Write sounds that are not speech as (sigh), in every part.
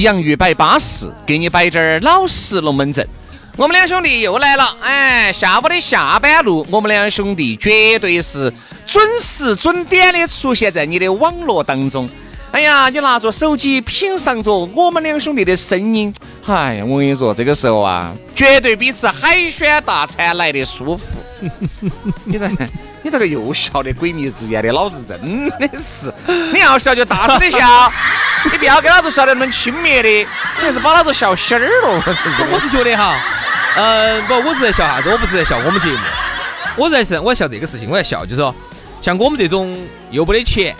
洋芋摆巴适，给你摆点儿老实龙门阵。我们两兄弟又来了，哎，下午的下班路，我们两兄弟绝对是准时准点的出现在你的网络当中。哎呀，你拿着手机品尝着我们两兄弟的声音，哎呀，我跟你说，这个时候啊，绝对比吃海鲜大餐来的舒服。你这，你这个又笑的鬼迷日眼的，老子真的是，你要笑就大声的笑，(laughs) 你不要跟老子笑得那么轻蔑的，你还是把老子笑心儿了。我 (laughs) 是觉得哈，呃，不，我是在笑啥子？我不是在笑我们节目，我在是我在笑这个事情，我在笑，就是说，像我们这种又没得钱，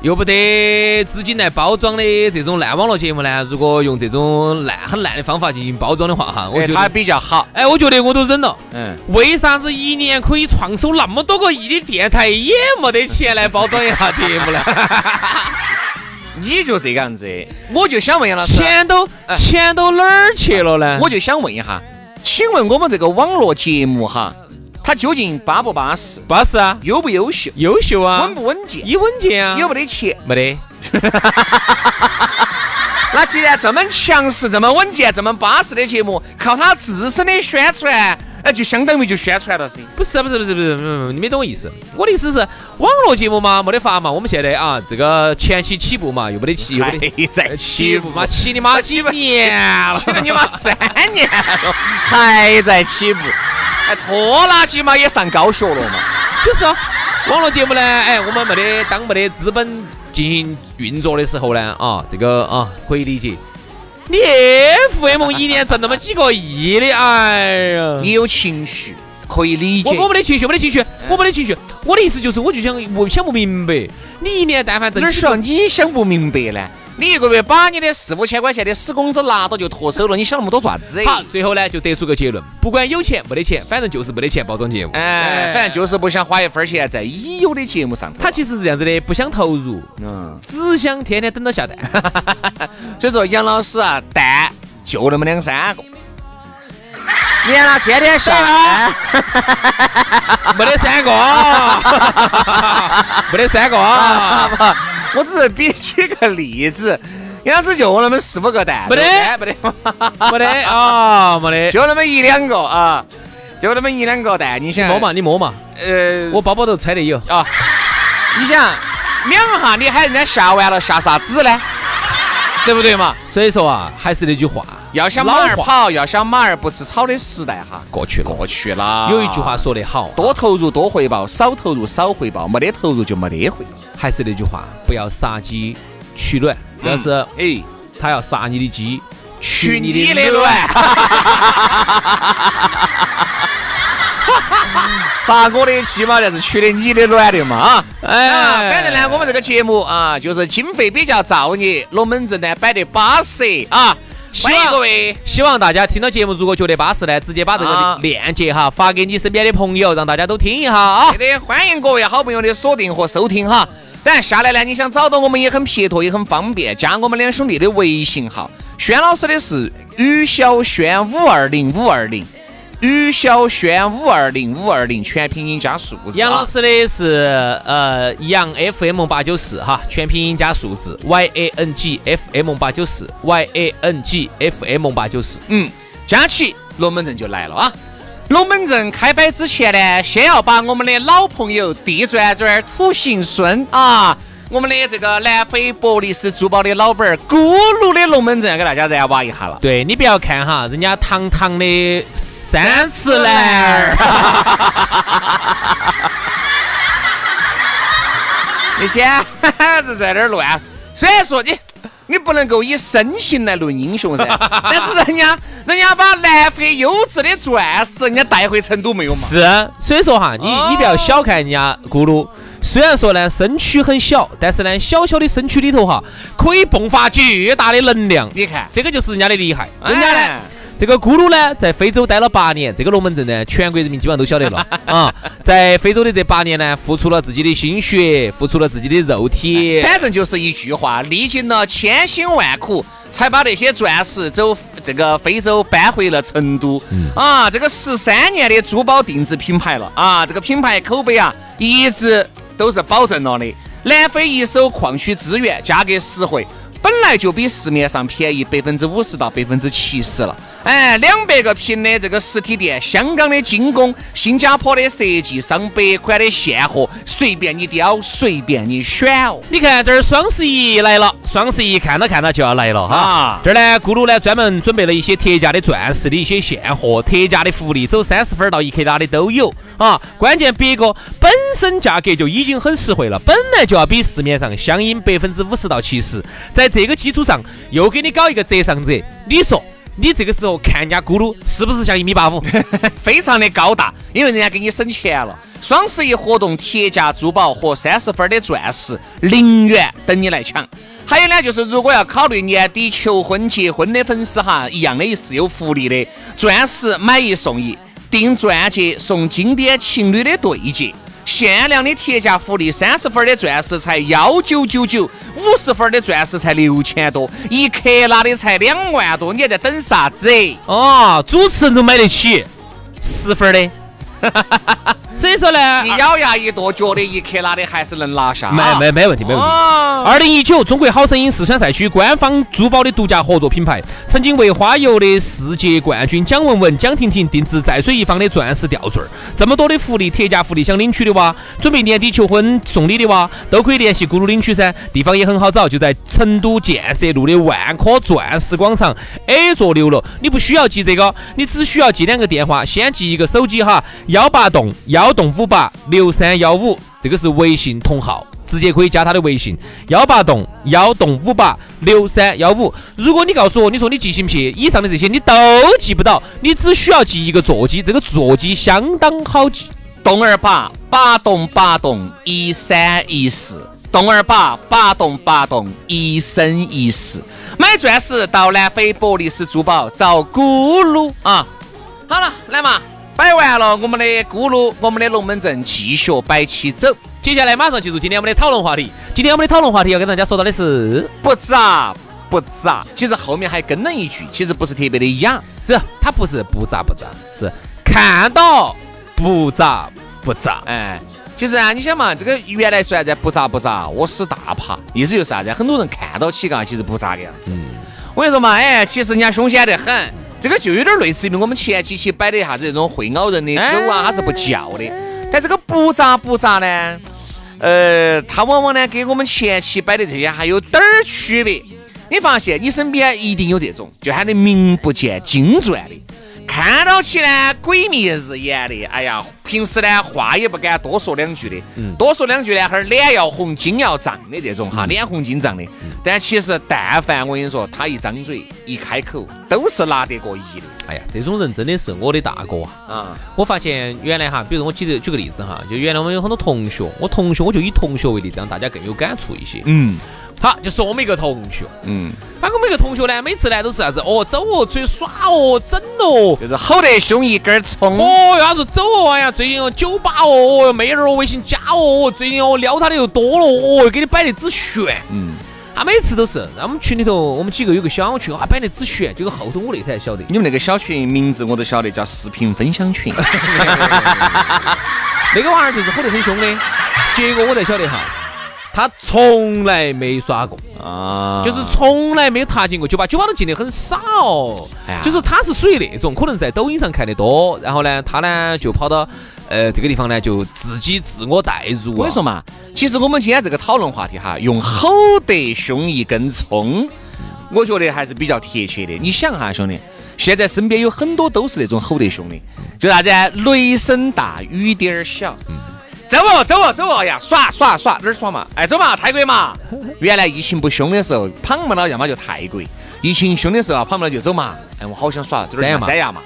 又不得资金来包装的这种烂网络节目呢，如果用这种烂很烂的方法进行包装的话，哈，我觉它得，比较好。哎，我觉得我都忍了。嗯，为啥子一年可以创收那么多个亿的电台，也没得钱来包装一下节目呢？(laughs) 你就这个样子，我就想问杨老师，钱都哎。钱都哪儿去了呢？我就想问一下，请问我们这个网络节目哈，它究竟巴不巴适，巴适啊，优不优秀，优秀啊，稳不稳健，一稳健啊，有没得钱？没得？(laughs) 那既然这么强势、这么稳健、这么巴适的节目，靠它自身的宣传，哎，就相当于就宣传了噻。不是不是不是不是，嗯，你没懂我意思。我的意思是，网络节目嘛，没得法嘛。我们现在啊，这个前期起步嘛，又没得起，又没得在起步嘛，起你妈几年了？起你妈三年了，还在起步，哎，拖拉机嘛也上高学了嘛。就是啊网络节目呢，哎，我们没得当没得资本进行运作的时候呢，啊，这个啊可以理解。你 FM 一年挣那么几个亿的，哎呀！你有情绪可以理解我。我没得情绪，没得情绪，我没得情绪。我的意思就是，我就想我想不明白，你一年但凡挣几个哪儿说你想不明白呢？你一个月把你的四五千块钱的死工资拿到就脱手了，你想那么多做啥子？好，最后呢就得出个结论，不管有钱没得钱，反正就是没得钱包装节目。哎，反正就是不想花一分钱在已有的节目上头。他其实是这样子的，不想投入，嗯，只想天天等到下蛋。(laughs) 所以说杨老师啊，蛋就那么两三个。你看他天天下班，没得三个，(laughs) 没得三个 (laughs) 啊！我只是比举个例子，杨老师就那么四五个蛋，没得没得，没得啊，没得。就那么一两个啊，就那么一两个蛋，你想摸嘛，你摸嘛，呃，我包包头揣的有。啊，你想两下你喊人家下完了下啥子呢？对不对嘛？所以说啊，还是那句话，要想马儿跑，要想马儿不吃草的时代哈，过去了。过去了。有一句话说得好，多投入多回报，少投入少回报，没得投入就没得回报。还是那句话，不要杀鸡取卵。要是哎，他要杀你的鸡，取你你的卵！(laughs) 杀我的鸡嘛，就是取的你的卵的嘛啊！哎啊，反正呢，我们这个节目啊，就是经费比较造孽，龙门阵呢摆得巴适啊。希欢迎望各位希望大家听到节目，如果觉得巴适呢，直接把这啊个链接哈发给你身边的朋友，让大家都听一下啊。对的，欢迎各位好朋友的锁定和收听哈。当然下来呢，你想找到我们也很撇脱，也很方便，加我们两兄弟的微信号。轩老师的是于小轩五二零五二零，于小轩五二零五二零，全拼音加数字啊。杨老师的是呃杨 FM 八九四哈，全拼音加数字 Y A N G F M 八九四 Y A N G F M 八九四。嗯，加起龙门阵就来了啊。龙门阵开摆之前呢，先要把我们的老朋友地转转土行孙啊，我们的这个南非伯利斯珠宝的老板儿咕噜的龙门阵要给大家燃挖一下了。对你不要看哈，人家堂堂的三次男儿，(laughs) 你先 (laughs) 是在那儿乱，虽然说你你不能够以身形来论英雄噻，(laughs) 但是人家人家把南非优质的钻石人家带回成都没有嘛？是，所以说哈，你你不要小看人家咕噜，虽然说呢身躯很小，但是呢小小的身躯里头哈，可以迸发巨大的能量。你看这个就是人家的厉害，人家哎呢。这个咕噜呢，在非洲待了八年，这个龙门阵呢，全国人民基本上都晓得了 (laughs) 啊。在非洲的这八年呢，付出了自己的心血，付出了自己的肉体，反正就是一句话，历经了千辛万苦，才把那些钻石走这个非洲搬回了成都。啊，这个十三年的珠宝定制品牌了啊，这个品牌口碑啊，一直都是保证了的。南非一手矿区资源，价格实惠。本来就比市面上便宜百分之五十到百分之七十了，哎，两百个平的这个实体店，香港的精工，新加坡的设计，上百款的现货，随便你挑，随便你选哦。你看这儿双十一来了，双十一看到看到就要来了哈。啊这儿呢，咕噜呢专门准备了一些特价的钻石的一些现货，特价的福利，走三十分到一克拉的都有啊。关键别个本身价格就已经很实惠了，本来就要比市面上相应百分之五十到七十，在这个基础上又给你搞一个折上折，你说你这个时候看人家咕噜是不是像一米八五？(laughs) 非常的高大，因为人家给你省钱了。双十一活动，铁价珠宝和三十分的钻石零元等你来抢。还有呢，就是如果要考虑年底求婚、结婚的粉丝哈，一样的是有福利的，钻石买一送一，订钻戒送经典情侣的对戒。限量的铁价福利，三十分的钻石才幺九九九，五十分的钻石才六千多，一克拉的才两万多，你还在等啥子？哦，主持人都买得起，十分的。所以说呢，你咬牙一跺，觉得一克拉的还是能拿下。没没没问题，没问题。啊，二零一九中国好声音四川赛区官方珠宝的独家合作品牌，曾经为花游的世界冠军蒋雯雯、蒋婷婷定制在水一方的钻石吊坠儿。这么多的福利，特价福利想领取的哇，准备年底求婚送礼的哇，都可以联系咕噜领取噻。地方也很好找，就在成都建设路的万科钻石广场 A 座六楼。你不需要记这个，你只需要记两个电话，先记一个手机哈，幺八栋幺幺栋五八六三幺五，这个是微信同号。直接可以加他的微信幺八栋幺栋五八六三幺五。如果你告诉我，你说你记性撇，以上的这些你都记不到，你只需要记一个座机，这个座机相当好记。栋二八八栋八栋一三一四，栋二八八栋八栋一生一世。买钻石到南非伯利斯珠宝找咕噜啊！好了，来嘛，摆完了我们的咕噜，我们的龙门阵继续摆起走。接下来马上进入今天我们的讨论话题。今天我们的讨论话题要跟大家说到的是，不咋不咋，其实后面还跟了一句，其实不是特别的雅。这它不是不咋不咋，是看到不咋不咋。哎，其实啊，你想嘛，这个原来说啥子不咋不咋，我使大怕，意思就是啥子？很多人看到起嘎，其实不咋个样子。我跟你说嘛，哎，其实人家凶险得很，这个就有点类似于我们前几期摆的啥子那种会咬人的狗啊，它是不叫的。但这个不咋不咋呢，呃，它往往呢跟我们前期摆的这些还有点儿区别。你发现你身边一定有这种，就喊你名不见经传的。看到起呢鬼迷日眼的，哎呀，平时呢话也不敢多说两句的，多说两句呢，哈儿脸要红筋要胀的这种哈，脸红筋胀的。但其实但凡我跟你说，他一张嘴一开口，都是拿得过一的哎呀，这种人真的是我的大哥啊！啊。我发现原来哈，比如我举个举个例子哈，就原来我们有很多同学，我同学我就以同学为例，这样大家更有感触一些。嗯好，就是我们一个同学，嗯，那我们一个同学呢，每次呢都是啥子？哦，走哦，出去耍哦，整哦。就是吼得凶一根葱。哦，他说走哦，哎呀，最近哦酒吧哦，哦妹儿哦微信加哦，最近哦撩他的又多了哦，给你摆的只炫。嗯，他每次都是，那我们群里头我们几个有个小群啊，摆的只炫，结果后头我那才晓得，你们那个小群名字我都晓得，叫视频分享群。(laughs) 那个玩意儿就是吼得很凶的。结果我才晓得哈，他从来没耍过，啊就是从来没有踏进过酒吧，酒吧都进的很少。哎呀就是他是属于那种可能在抖音上看的多，然后呢，他呢就跑到呃这个地方呢就自己自我代入、啊。我跟你说嘛，其实我们今天这个讨论话题哈，用吼得凶一根葱，我觉得还是比较贴切的。你想哈，兄弟，现在身边有很多都是那种吼得凶的，就啥子啊雷声大雨点儿小。走哦，走哦，走哦哎呀！耍耍耍，哪儿耍嘛？哎，走嘛，泰国嘛。原来疫情不凶的时候，胖不了，要么就泰国；疫情凶的时候啊，胖不了就走嘛。哎，我好想耍，走点儿三亚嘛。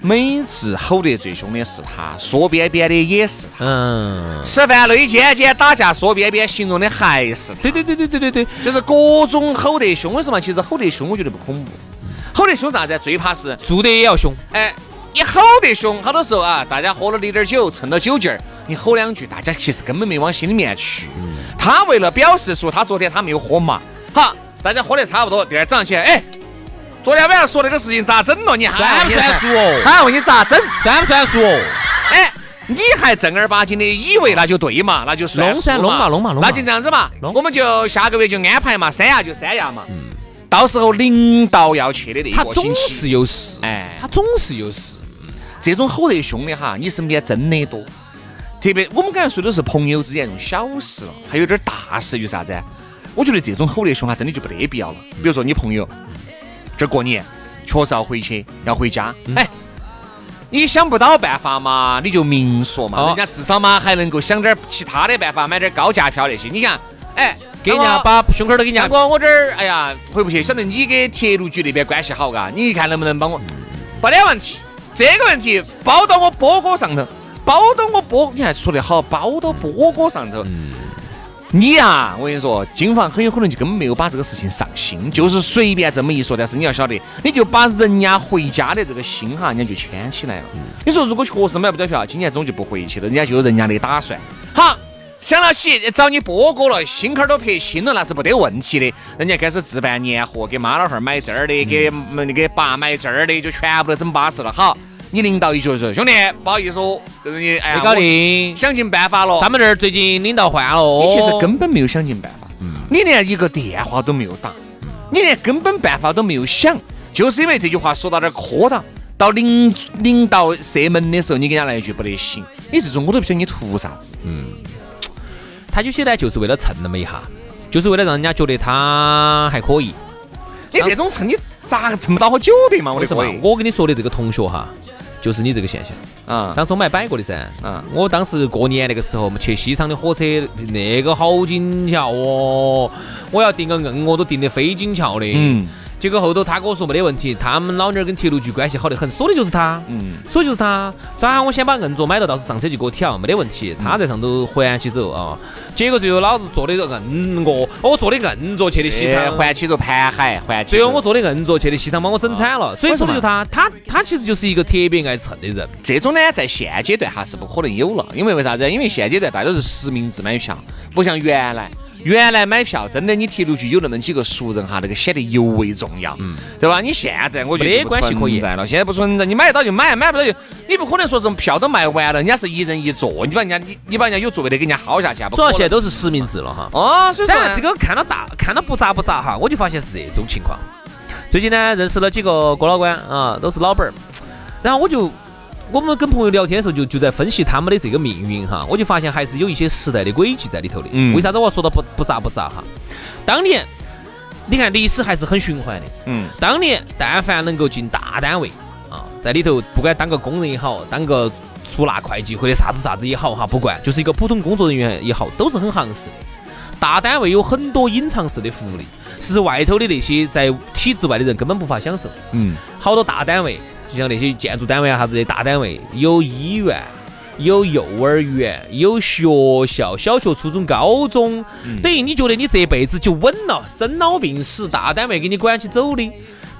每次吼得最凶的是他，说边边的也是他。嗯，吃饭累尖尖，打架说边边，形容的还是他对对对对对对对，就是各种吼得凶。为什么？其实吼得凶，我觉得不恐怖。吼得凶啥子？最怕是做的也要凶。哎，你吼得凶，好多时候啊，大家喝了点点酒，趁着酒劲儿，你吼两句，大家其实根本没往心里面去。他为了表示说他昨天他没有喝嘛，好，大家喝得差不多，第二早上起来，哎，昨天晚上说那个事情咋整了？你算不算数哦他问你咋整？算不算数哦？哎，你还正儿八经的以为那就对嘛，那就算弄噻弄嘛弄嘛弄嘛那就这样子嘛，我们就下个月就安排嘛，三亚就三亚嘛。嗯，到时候领导要去的那一个星期，是有事，哎他总是有事。这种吼得凶的哈，你身边真的多。特别我们刚才说的是朋友之间这种小事了，还有点大事就是啥子？我觉得这种吼得凶哈，真的就没得必要了。比如说你朋友这过年确实要回去，要回家，嗯哎，你想不到办法嘛，你就明说嘛，哦人家至少嘛还能够想点儿其他的办法，买点儿高价票那些。你看，哎，给人家把胸口儿都给人家大哥，我这儿哎呀回不去，晓得你跟铁路局那边关系好嘎，你看能不能帮我？没得问题，这个问题包到我波哥上头，包到我波，你还说得好，包到波哥上头。你呀、我跟你说，金房很有可能就根本没有把这个事情上心，就是随便这么一说。但是你要晓得，你就把人家回家的这个心哈，人家就牵起来了。你说如果确实买不到票，今年中就不回去了，人家就有人家的打算。好，想到起找你波哥了，心坎儿都拍清了，那是没得问题的。人家开始置办年货，给妈老汉儿买这儿的，给嗯给爸买这儿的，就全部都整巴适了。好，你领导一觉说，兄弟，不好意思哦，就是你哎，没搞定。想尽办法了。他们这儿最近领导换了哦，你其实根本没有想尽办法，你连一个电话都没有打，你连根本办法都没有想，就是因为这句话说到点儿磕到，到领领导射门的时候，你给人家来一句不得行，你这种我都不晓得你图啥子。他有些呢就是为了蹭那么一下，就是为了让人家觉得他还可以。你这种蹭你咋个蹭不到好久的嘛？我为什么的哥？？我跟你说的这个同学哈，就是你这个现象。啊上次我们还摆过的噻。啊我当时过年那个时候，我们去西昌的火车，那个好紧俏哦！我要订个硬卧都订得飞紧俏的。嗯结果后头他跟我说没得问题，他们老娘儿跟铁路局关系好得很，说的就是他。嗯，说的就是他，早上我先把硬座买到，到时候上车就给我挑，没得问题。他在上头环起走啊，结果最后老子坐的硬卧，我坐的硬座去的西这昌，环起走盘海，环起。最后我坐的硬座去的西昌，把我整惨了。所以说的就他，他他其实就是一个特别爱蹭的人。这种呢，在现阶段哈是不可能有了，因为为啥子？因为现阶段大家都是实名制买票，不像原来。原来买票真的，你铁路局有那么几个熟人哈，那个显得尤为重要，对吧？你现在我觉得没关系可言存在了，现在不存在，你买得到就买，买不到就你不可能说是票都卖完了，人家是一人一座，你把人家你你把人家有座位的给人家薅下去啊，主要现在都是实名制了哈。哦，所以说这个看到大看到不咋不咋哈，我就发现是这种情况。最近呢，认识了几个哥老倌啊，都是老板儿，然后我就我们跟朋友聊天的时候就就在分析他们的这个命运哈，我就发现还是有一些时代的轨迹在里头的。嗯为啥子我要说到不不咋不咋哈？当年你看历史还是很循环的，嗯当年但凡能够进大单位啊，在里头不管当个工人也好，当个出纳会计或者啥子啥子也好哈，不管就是一个普通工作人员也好，都是很行势的。大单位有很多隐藏式的福利，是外头的那些在体制外的人根本无法享受。嗯，好多大单位，就像那些建筑单位啊啥子的大单位，有医院。有幼儿园，有学校，小学、初中、高中，等于你觉得你这辈子就稳了，生老病死，大单位给你管起走的。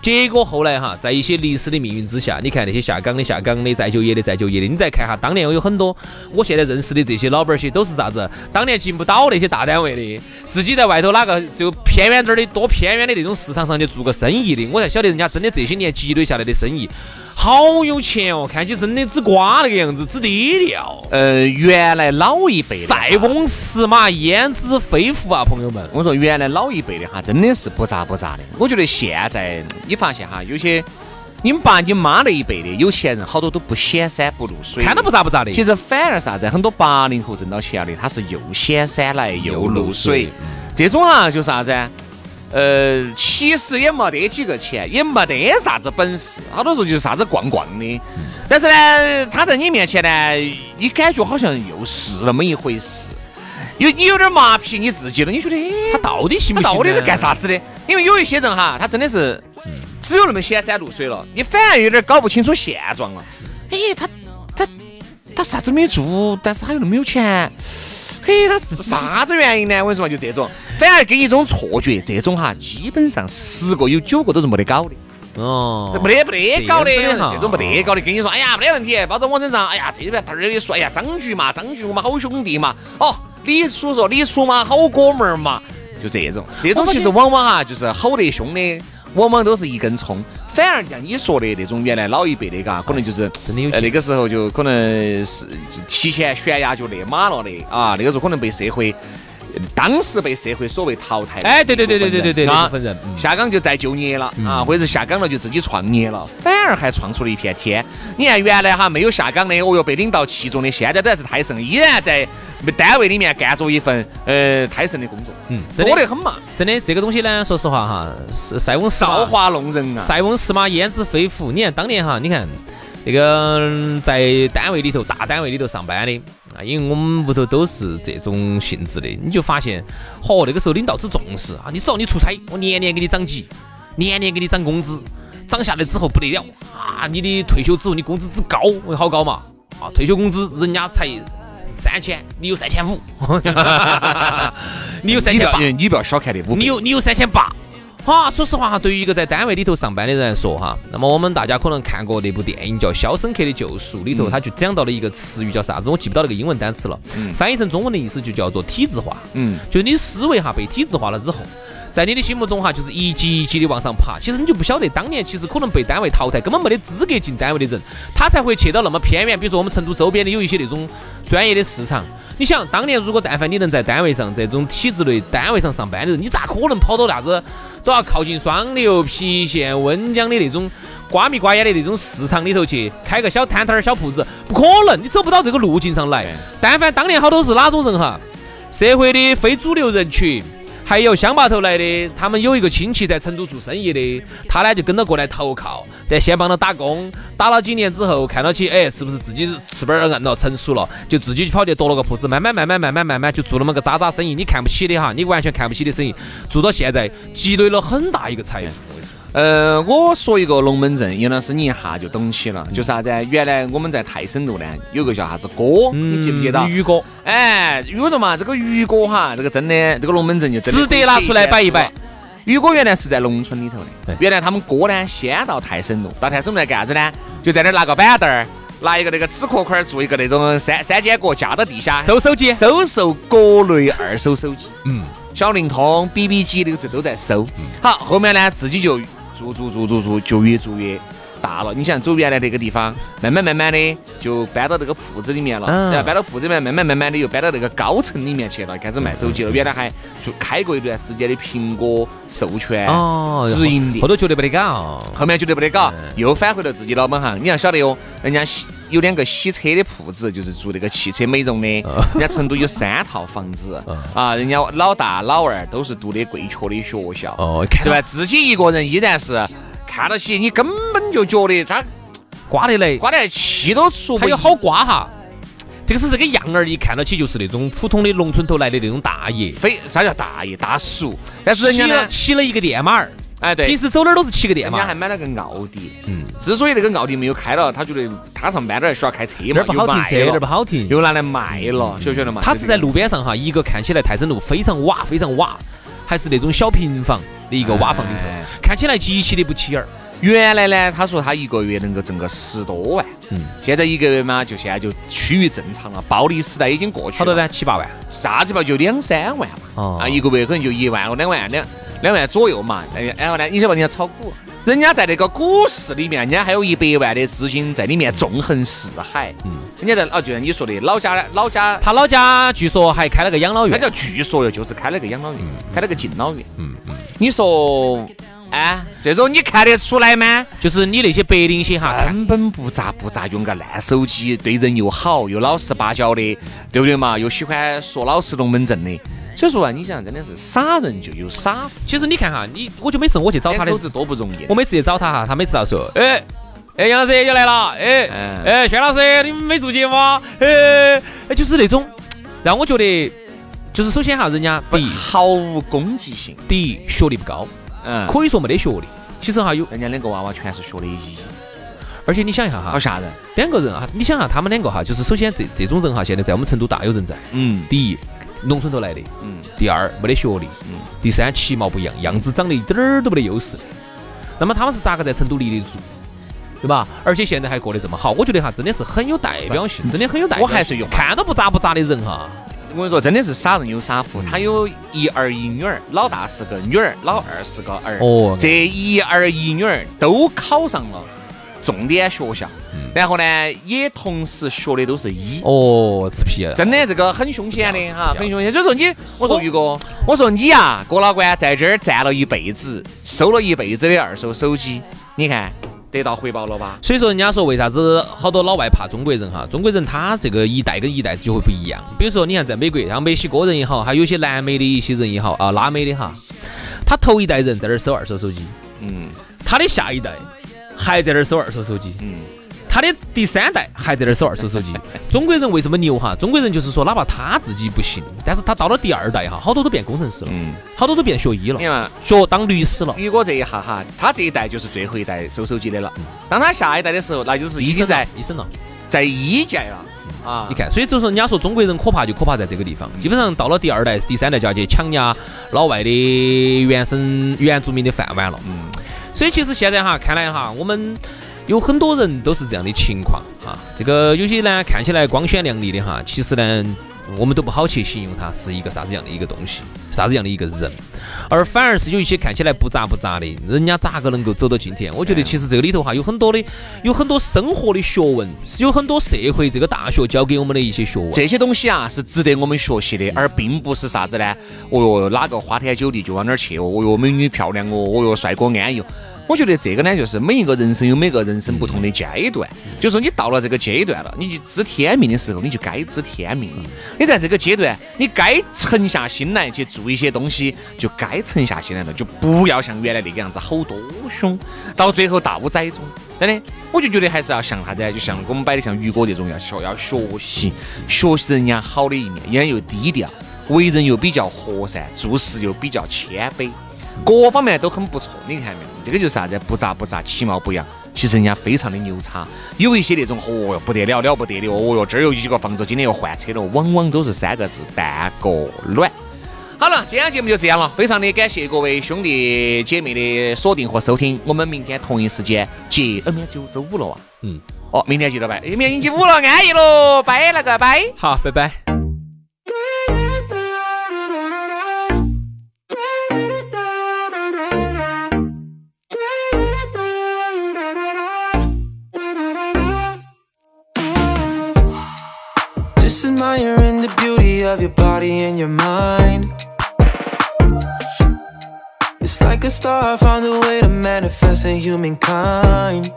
结果后来哈，在一些历史的命运之下，你看那些下岗的下岗的，再就业的再就业的，你再看哈，当年有很多我现在认识的这些老板些都是啥子？当年进不到那些大单位的，自己在外头哪个就偏远点儿的多偏远的那种市场上去做个生意的，我才晓得人家真的这些年积累下来的生意好有钱哦，看起真的只瓜那个样子，只低调。呃，原来老一辈的塞翁失马，焉知非福啊，朋友们。我说原来老一辈的哈，真的是不咋不咋的。我觉得现在你发现哈，有些你们爸你妈那一辈的有钱人，好多都不显山不露水，看到不咋不咋的。其实反而啥子，很多八零后挣到钱的，他是又显山来又露水，这种啊就啥子啊？呃，其实也没得几个钱，也没得啥子本事，好多时候就是啥子逛逛的。但是呢，他在你面前呢，你感觉好像又是那么一回事，有你有点麻痹你自己了，你觉得哎他到底行他不行？到底是干？啥子的？因为有一些人哈，他真的是只有那么显山露水了，你反而有点搞不清楚现状了。哎，他他他啥子没做，但是他又那么有钱。嘿，他啥子原因呢？我跟你说，就这种，反而给你一种错觉，这种哈，基本上十个有九个都是没得搞的，哦，没得没得搞的，这种没得搞的，跟你说，哎呀，没得问题，包到我身上，哎呀，这边嘚儿一说，哎呀，张局嘛，张局我们好兄弟嘛，哦，李叔说李叔嘛，好哥们儿嘛，就这种，这种其实往往哈，就是吼得凶的，往往都是一根葱，反而像你说的那种原来老一辈的嘎，可能就是呃真的有钱那个时候就可能是提前悬崖就勒马了的啊，那个时候可能被社会。当时被社会所谓淘汰哎对对对对对对对啊那部分人嗯。下岗就再就业了啊，或者是下岗了就自己创业了，反而还创出了一片天。你看原来哈没有下岗的，哦哟被领导器重的，现在都还是胎神，依然在单位里面干着一份呃胎神的工作，嗯，多得很嘛，真的这个东西呢，说实话哈，是塞翁造化弄人啊。塞翁失马焉知非福。你看当年哈，你看那个嗯在单位里头大单位里头上班的啊，因为我们屋头都是这种性质的，你就发现，嚯，那个时候领导只重视啊，你只要你出差，我年年给你涨级，年年给你涨工资，涨下来之后不得了啊！你的退休之后你工资之高，好高嘛啊！退休工资人家才三千，你有三千五，(laughs) 你有三千八你不要，你不要小看这五你有你有三千八。哈，说实话哈，对于一个在单位里头上班的人来说哈，那么我们大家可能看过那部电影叫《肖申克的救赎》，里头他就讲到了一个词语叫啥子，我记不到那个英文单词了，翻译成中文的意思就叫做体制化。嗯，就你思维哈被体制化了之后，在你的心目中哈就是一级一级的往上爬。其实你就不晓得当年其实可能被单位淘汰，根本没得资格进单位的人，他才会去到那么偏远。比如说我们成都周边的有一些那种专业的市场。你想当年如果但凡你能在单位上这种体制内单位上上班的人，你咋可能跑到啥子都要靠近双流、郫县、温江的那种瓜米瓜眼的那种市场里头去开个小摊摊儿、小铺子？不可能，你走不到这个路径上来。但凡当年好多是哪种人哈？社会的非主流人群，还有乡坝头来的，他们有一个亲戚在成都做生意的，他呢就跟着过来投靠，在先帮他打工，打了几年之后，看到起，哎，是不是自己翅膀儿硬了，成熟了，就自己去跑去夺了个铺子，慢慢慢慢慢慢慢慢就做那么个渣渣生意，你看不起的哈，你完全看不起的生意，做到现在积累了很大一个财富。呃，我说一个龙门阵，杨老师你一下就懂起了，就是啥子啊？原来我们在泰升路呢，有个叫啥子哥，你记不记得？于哥，哎，宇哥嘛，这个于哥哈，这个真的，这个龙门阵就真的值得拿出来摆一摆。于哥原来是在农村里头的对，原来他们哥呢，先到泰升路，到泰升路来干啥子呢？就在那儿拿个板凳儿，拿一个那个纸壳壳儿做一个那种三三间隔架到地下，收手机，收售各类二手手机。嗯，小灵通、BB 机那个时候都在收。好，后面呢自己就做做做做做，就越做越大了。你想走原来那个地方，慢慢慢慢的就搬到那个铺子里面了，嗯然后搬到铺子里面，慢慢慢慢的又搬到那个高层里面去了，开始卖手机了。原来还就开过一段时间的苹果授权哦，直营店后。头觉得不得搞，后面觉得不得搞，又返回了自己老本行。你要晓得哟，人家洗有两个洗车的铺子，就是做那个汽车美容的。人家成都有三套房子啊，人家老大老二都是读的贵确的学校，哦，对吧？自己一个人依然是看到起，你根本就觉得他刮得来，刮得气都出不他有好刮哈。这个是这个样儿，一看到起就是那种普通的农村头来的那种大爷，非啥叫大爷？大叔，但是人家呢，骑了一个电马儿，哎对平，时走哪儿都是骑个电人，家还买了个奥迪。嗯，之所以那个奥迪没有开了，他觉得他上班那儿需要开车嘛，那儿不好停车，那儿不好停。又拿来卖了，晓不晓得嘛？他是在路边上哈，一个看起来泰升路非常瓦，非常瓦，还是那种小平房的一个瓦房里哎头，看起来极其的不起眼儿。原来呢，他说他一个月能够挣个十多万，嗯，现在一个月嘛，就现在就趋于正常了。暴利时代已经过去了，好多？呢？七八万。啥子吧，就两三万嘛，哦啊，一个月可能就一万两万两两万左右嘛。哎然后呢，你晓得人家炒股，人家在那个股市里面，人家还有一百万的资金在里面纵横四海。嗯，人家在哦，就像你说的，老家老家，他老家据说还开了个养老院，他叫据说哟，就是开了个养老院，开了个敬老院。嗯嗯，你说，哎，这种你看得出来吗？就是你那些白领些哈，根本不咋不咋用个烂手机，对人又好，又老实巴交的，对不对嘛？又喜欢说老实龙门阵的。所以说啊，你想真的是傻人就有傻福，其实你看哈，你我就每次我去找他的两口子多不容易。我每次去找他哈，他每次要说，哎哎，杨老师又来了，哎嗯哎，轩老师你们没做节目啊？哎哎，就是那种让我觉得，就是首先哈，人家不第一毫无攻击性，第一学历不高，嗯，可以说没得学历。其实哈有，人家两个娃娃全是学的医，而且你想一下哈好，吓人。两个人啊，你想下，他们两个哈，就是首先这这种人哈，现在在我们成都大有人在。嗯第一，农村头来的；嗯第二，没得学历；嗯第三，其貌不扬，样子长得一点儿都没得优势。那么他们是咋个在成都立得住，对吧？而且现在还过得这么好，我觉得哈，真的是很有代表性，真的很有代表性。我还是用看都不咋不咋的人哈，我跟你说，真的是傻人有傻福。他有一儿一女儿，老大是个女儿，老二是个儿。哦这一儿一女儿都考上了重点学校，然后呢，也同时学的都是医。哦，吃皮了。真的，这个很凶险的哈，很凶险。所以说你，我说于哥，我说你呀，郭老倌在这儿站了一辈子，收了一辈子的二手手机，你看得到回报了吧？所以说，人家说为啥子好多老外怕中国人哈？中国人他这个一代跟一代就会不一样。比如说，你看在美国，像墨西哥人也好，还有些南美的一些人也好啊，拉美的哈，他头一代人在那儿收二手手机，嗯他的下一代还在那儿收二手手机，嗯，他的第三代还在那儿收二手手机。(laughs) 中国人为什么牛哈？中国人就是说，哪怕他自己不行，但是他到了第二代哈，好多都变工程师了，嗯好多都变学医了你，看。学当律师了。宇哥这一下哈，他这一代就是最后一代收手机的了。当他下一代的时候，那就是已经在医生了，在医界了啊你。看，所以就是人家说中国人可怕就可怕在这个地方，基本上到了第二代、第三代就要去抢人家老外的原生原住民的饭碗了。嗯，所以其实现在哈，看来哈，我们有很多人都是这样的情况啊。这个有些呢看起来光鲜亮丽的哈，其实呢我们都不好去形容他是一个啥子样的一个东西，啥子样的一个人，而反而是有一些看起来不咋不咋的，人家咋个能够走到今天？我觉得其实这个里头哈有很多的，有很多生活的学问，是有很多社会这个大学教给我们的一些学问。这些东西啊是值得我们学习的，而并不是啥子呢？哦哟，哪个花天酒地就往哪儿去哦？哦哟，美女漂亮哦，哦哟，帅哥安逸哦。我觉得这个呢，就是每一个人生有每个人生不同的阶段，就说你到了这个阶段了，你就知天命的时候，你就该知天命了。你在这个阶段，你该沉下心来去做一些东西，就该沉下心来了，就不要像原来那个样子吼多凶，到最后刀宰中。真的，我就觉得还是要像啥子啊，就像我们摆的像于哥这种要学要学习，学习人家好的一面，人家又低调，为人又比较和善，做事又比较谦卑，各方面都很不错。你看没有？这个就是啥子？不咋不咋，其貌不扬。其实人家非常的牛叉，有一些那种哦哟不得了了不得的，哦哟这儿有一个房子，今天又换车了，往往都是三个字：蛋个卵。好了，今天节目就这样了，非常的感谢各位兄弟姐妹的锁定和收听，我们明天同一时间接，呃，明天就周五了啊，嗯，哦，明天记得拜，明天星期五了，安逸喽，拜了个拜。好，拜拜。Of your body and your mind. It's like a star found a way to manifest in humankind.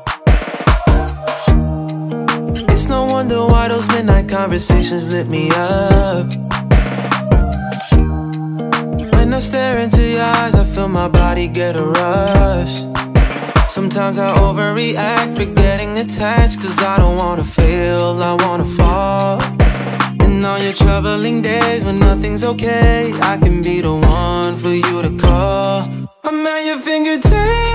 It's no wonder why those midnight conversations lit me up. When I stare into your eyes, I feel my body get a rush. Sometimes I overreact, forgetting attached, cause I don't wanna feel, I wanna fall. On your troubling days when nothing's okay, I can be the one for you to call. I'm at your fingertips,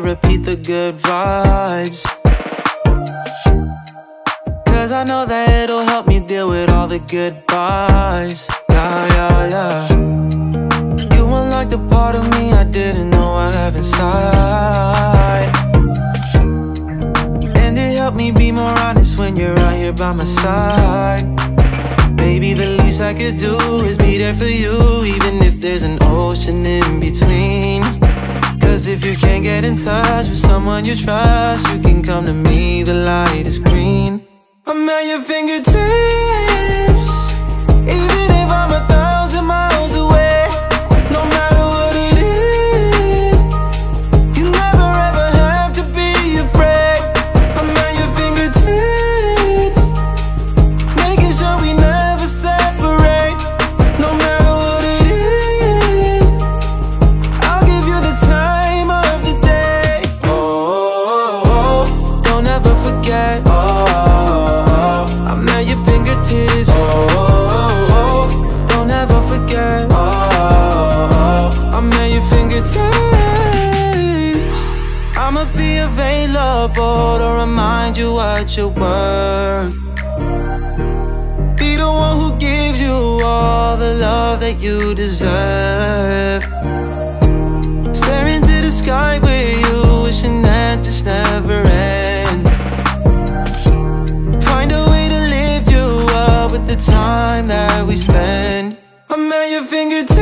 repeat the good vibes. Cause I know that it'll help me deal with all the goodbyes. Yeah, yeah, yeah. You unlocked a part of me I didn't know I have inside. And it helped me be more honest when you're right here by my side. Baby, the least I could do is be there for you, even if there's an ocean in between. Cause if you can't get in touch with someone you trust, you can come to me, the light is green. I'm at your fingertips, be available to remind you what you're worth. Be the one who gives you all the love that you deserve. Stare into the sky with you, wishing that this never ends. Find a way to lift you up with the time that we spend. I'm at your fingertips.